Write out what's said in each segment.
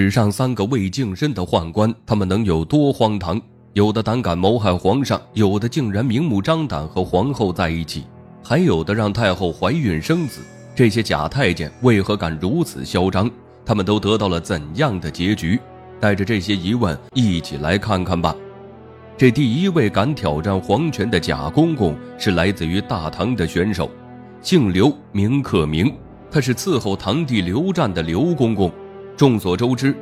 史上三个未净身的宦官，他们能有多荒唐？有的胆敢谋害皇上，有的竟然明目张胆和皇后在一起，还有的让太后怀孕生子。这些假太监为何敢如此嚣张？他们都得到了怎样的结局？带着这些疑问，一起来看看吧。这第一位敢挑战皇权的假公公，是来自于大唐的选手，姓刘，名克明，他是伺候堂弟刘湛的刘公公。众所周知，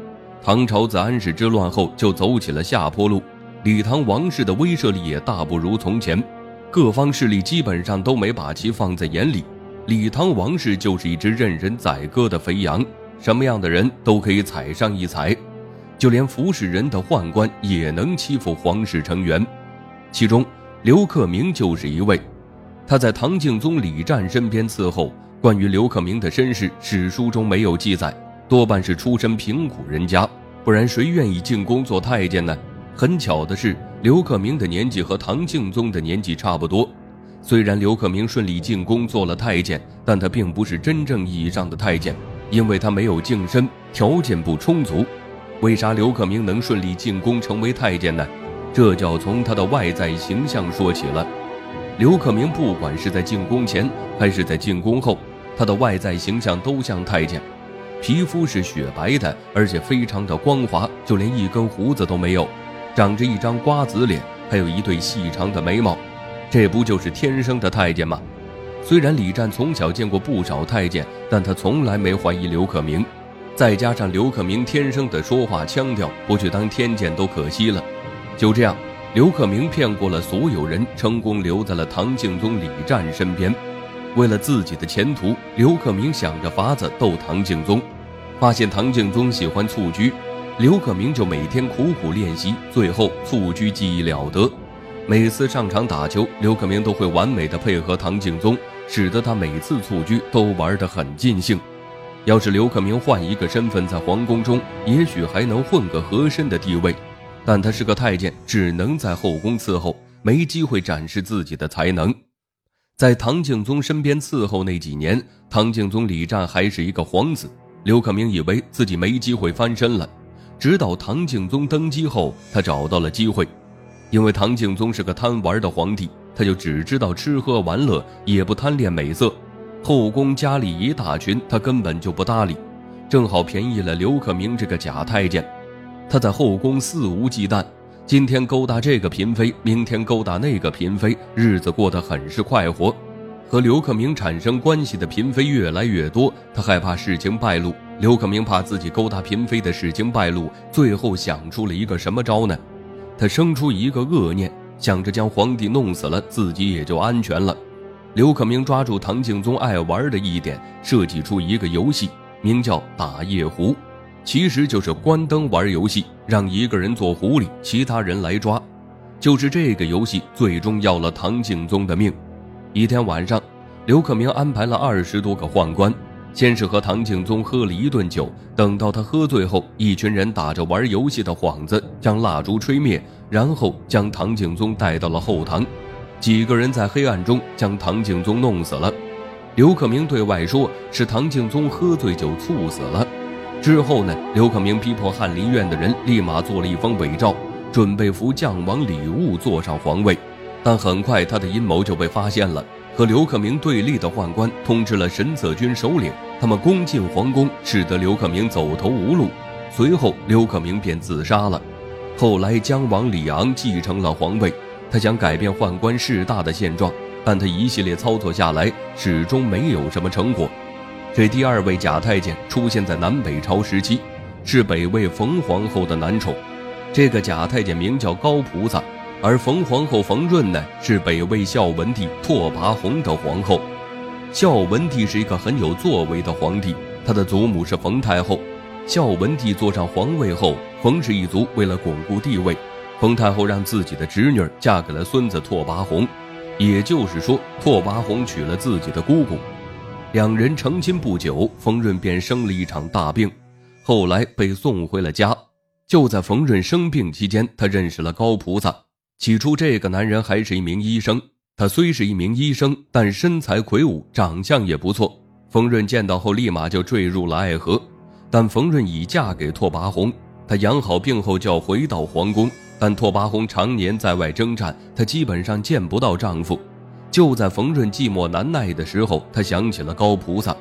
唐朝自安史之乱后就走起了下坡路，李唐王室的威慑力也大不如从前，各方势力基本上都没把其放在眼里。李唐王室就是一只任人宰割的肥羊，什么样的人都可以踩上一踩，就连服侍人的宦官也能欺负皇室成员。其中，刘克明就是一位。他在唐敬宗李湛身边伺候。关于刘克明的身世，史书中没有记载。多半是出身贫苦人家，不然谁愿意进宫做太监呢？很巧的是，刘克明的年纪和唐敬宗的年纪差不多。虽然刘克明顺利进宫做了太监，但他并不是真正意义上的太监，因为他没有净身，条件不充足。为啥刘克明能顺利进宫成为太监呢？这就要从他的外在形象说起了。刘克明不管是在进宫前还是在进宫后，他的外在形象都像太监。皮肤是雪白的，而且非常的光滑，就连一根胡子都没有，长着一张瓜子脸，还有一对细长的眉毛，这不就是天生的太监吗？虽然李湛从小见过不少太监，但他从来没怀疑刘克明。再加上刘克明天生的说话腔调，不去当天监都可惜了。就这样，刘克明骗过了所有人，成功留在了唐敬宗李湛身边。为了自己的前途，刘克明想着法子逗唐敬宗，发现唐敬宗喜欢蹴鞠，刘克明就每天苦苦练习，最后蹴鞠技艺了得。每次上场打球，刘克明都会完美的配合唐敬宗，使得他每次蹴鞠都玩得很尽兴。要是刘克明换一个身份在皇宫中，也许还能混个和珅的地位，但他是个太监，只能在后宫伺候，没机会展示自己的才能。在唐敬宗身边伺候那几年，唐敬宗李湛还是一个皇子。刘克明以为自己没机会翻身了，直到唐敬宗登基后，他找到了机会。因为唐敬宗是个贪玩的皇帝，他就只知道吃喝玩乐，也不贪恋美色。后宫佳丽一大群，他根本就不搭理，正好便宜了刘克明这个假太监。他在后宫肆无忌惮。今天勾搭这个嫔妃，明天勾搭那个嫔妃，日子过得很是快活。和刘克明产生关系的嫔妃越来越多，他害怕事情败露。刘克明怕自己勾搭嫔妃的事情败露，最后想出了一个什么招呢？他生出一个恶念，想着将皇帝弄死了，自己也就安全了。刘克明抓住唐敬宗爱玩的一点，设计出一个游戏，名叫打夜壶。其实就是关灯玩游戏，让一个人做狐狸，其他人来抓。就是这个游戏，最终要了唐敬宗的命。一天晚上，刘克明安排了二十多个宦官，先是和唐敬宗喝了一顿酒。等到他喝醉后，一群人打着玩游戏的幌子，将蜡烛吹灭，然后将唐敬宗带到了后堂。几个人在黑暗中将唐敬宗弄死了。刘克明对外说是唐敬宗喝醉酒猝死了。之后呢？刘克明逼迫翰林院的人立马做了一封伪诏，准备扶将王李务坐上皇位。但很快他的阴谋就被发现了。和刘克明对立的宦官通知了神策军首领，他们攻进皇宫，使得刘克明走投无路。随后刘克明便自杀了。后来将王李昂继承了皇位，他想改变宦官势大的现状，但他一系列操作下来，始终没有什么成果。这第二位假太监出现在南北朝时期，是北魏冯皇后的男宠。这个假太监名叫高菩萨，而冯皇后冯润呢，是北魏孝文帝拓跋宏的皇后。孝文帝是一个很有作为的皇帝，他的祖母是冯太后。孝文帝坐上皇位后，冯氏一族为了巩固地位，冯太后让自己的侄女嫁给了孙子拓跋宏，也就是说，拓跋宏娶了自己的姑姑。两人成亲不久，冯润便生了一场大病，后来被送回了家。就在冯润生病期间，他认识了高菩萨。起初，这个男人还是一名医生。他虽是一名医生，但身材魁梧，长相也不错。冯润见到后，立马就坠入了爱河。但冯润已嫁给拓跋宏，他养好病后就要回到皇宫。但拓跋宏常年在外征战，她基本上见不到丈夫。就在冯润寂寞难耐的时候，他想起了高菩萨。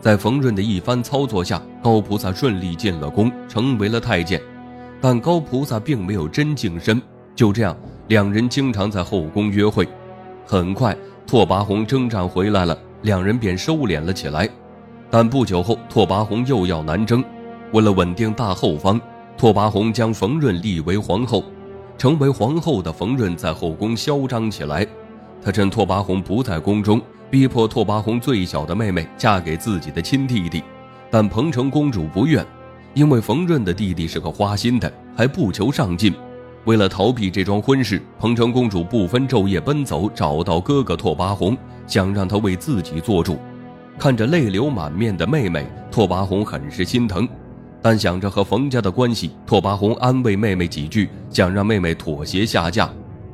在冯润的一番操作下，高菩萨顺利进了宫，成为了太监。但高菩萨并没有真净身，就这样，两人经常在后宫约会。很快，拓跋宏征战回来了，两人便收敛了起来。但不久后，拓跋宏又要南征，为了稳定大后方。拓跋宏将冯润立为皇后，成为皇后的冯润在后宫嚣张起来。他趁拓跋宏不在宫中，逼迫拓跋宏最小的妹妹嫁给自己的亲弟弟。但彭城公主不愿，因为冯润的弟弟是个花心的，还不求上进。为了逃避这桩婚事，彭城公主不分昼夜奔走，找到哥哥拓跋宏，想让他为自己做主。看着泪流满面的妹妹，拓跋宏很是心疼。但想着和冯家的关系，拓跋宏安慰妹妹几句，想让妹妹妥协下嫁。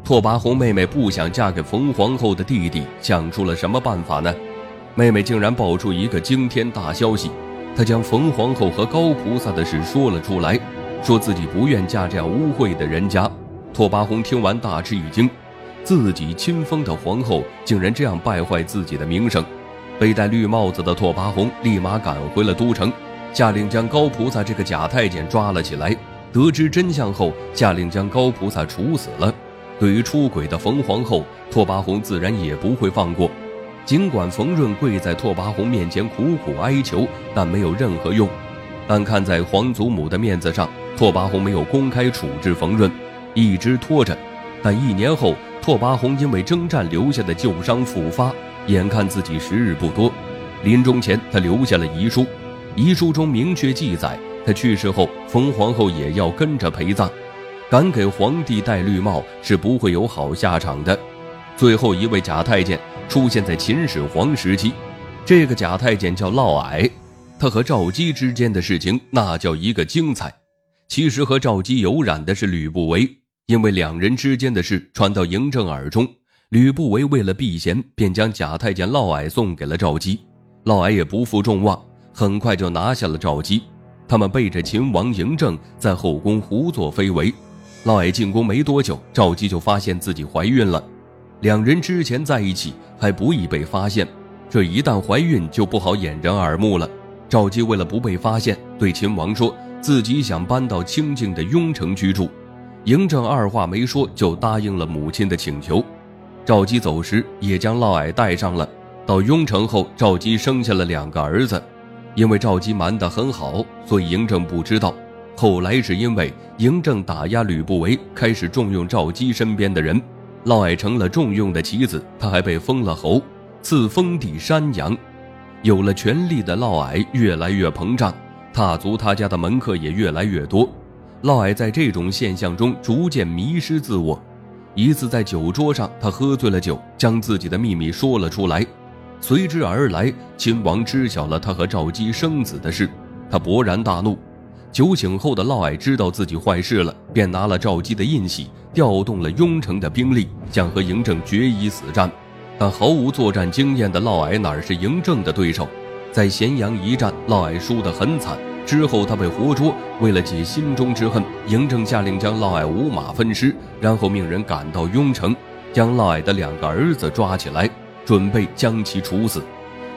拓跋宏妹妹不想嫁给冯皇后的弟弟，想出了什么办法呢？妹妹竟然爆出一个惊天大消息，她将冯皇后和高菩萨的事说了出来，说自己不愿嫁这样污秽的人家。拓跋宏听完大吃一惊，自己亲封的皇后竟然这样败坏自己的名声。被戴绿帽子的拓跋宏立马赶回了都城。下令将高菩萨这个假太监抓了起来。得知真相后，下令将高菩萨处死了。对于出轨的冯皇后，拓跋宏自然也不会放过。尽管冯润跪在拓跋宏面前苦苦哀求，但没有任何用。但看在皇祖母的面子上，拓跋宏没有公开处置冯润，一直拖着。但一年后，拓跋宏因为征战留下的旧伤复发，眼看自己时日不多，临终前他留下了遗书。遗书中明确记载，他去世后，冯皇后也要跟着陪葬。敢给皇帝戴绿帽是不会有好下场的。最后一位假太监出现在秦始皇时期，这个假太监叫嫪毐，他和赵姬之间的事情那叫一个精彩。其实和赵姬有染的是吕不韦，因为两人之间的事传到嬴政耳中，吕不韦为了避嫌，便将假太监嫪毐送给了赵姬。嫪毐也不负众望。很快就拿下了赵姬，他们背着秦王嬴政在后宫胡作非为。嫪毐进宫没多久，赵姬就发现自己怀孕了。两人之前在一起还不易被发现，这一旦怀孕就不好掩人耳目了。赵姬为了不被发现，对秦王说自己想搬到清静的雍城居住。嬴政二话没说就答应了母亲的请求。赵姬走时也将嫪毐带上了。到雍城后，赵姬生下了两个儿子。因为赵姬瞒得很好，所以嬴政不知道。后来是因为嬴政打压吕不韦，开始重用赵姬身边的人，嫪毐成了重用的棋子。他还被封了侯，赐封地山阳。有了权力的嫪毐越来越膨胀，踏足他家的门客也越来越多。嫪毐在这种现象中逐渐迷失自我。一次在酒桌上，他喝醉了酒，将自己的秘密说了出来。随之而来，秦王知晓了他和赵姬生子的事，他勃然大怒。酒醒后的嫪毐知道自己坏事了，便拿了赵姬的印玺，调动了雍城的兵力，想和嬴政决一死战。但毫无作战经验的嫪毐哪是嬴政的对手？在咸阳一战，嫪毐输得很惨，之后他被活捉。为了解心中之恨，嬴政下令将嫪毐五马分尸，然后命人赶到雍城，将嫪毐的两个儿子抓起来。准备将其处死，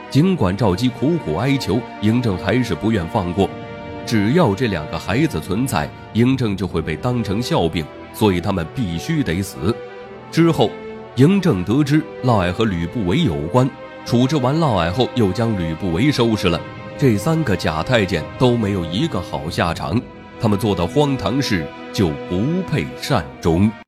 尽管赵姬苦苦哀求，嬴政还是不愿放过。只要这两个孩子存在，嬴政就会被当成笑柄，所以他们必须得死。之后，嬴政得知嫪毐和吕不韦有关，处置完嫪毐后，又将吕不韦收拾了。这三个假太监都没有一个好下场，他们做的荒唐事就不配善终。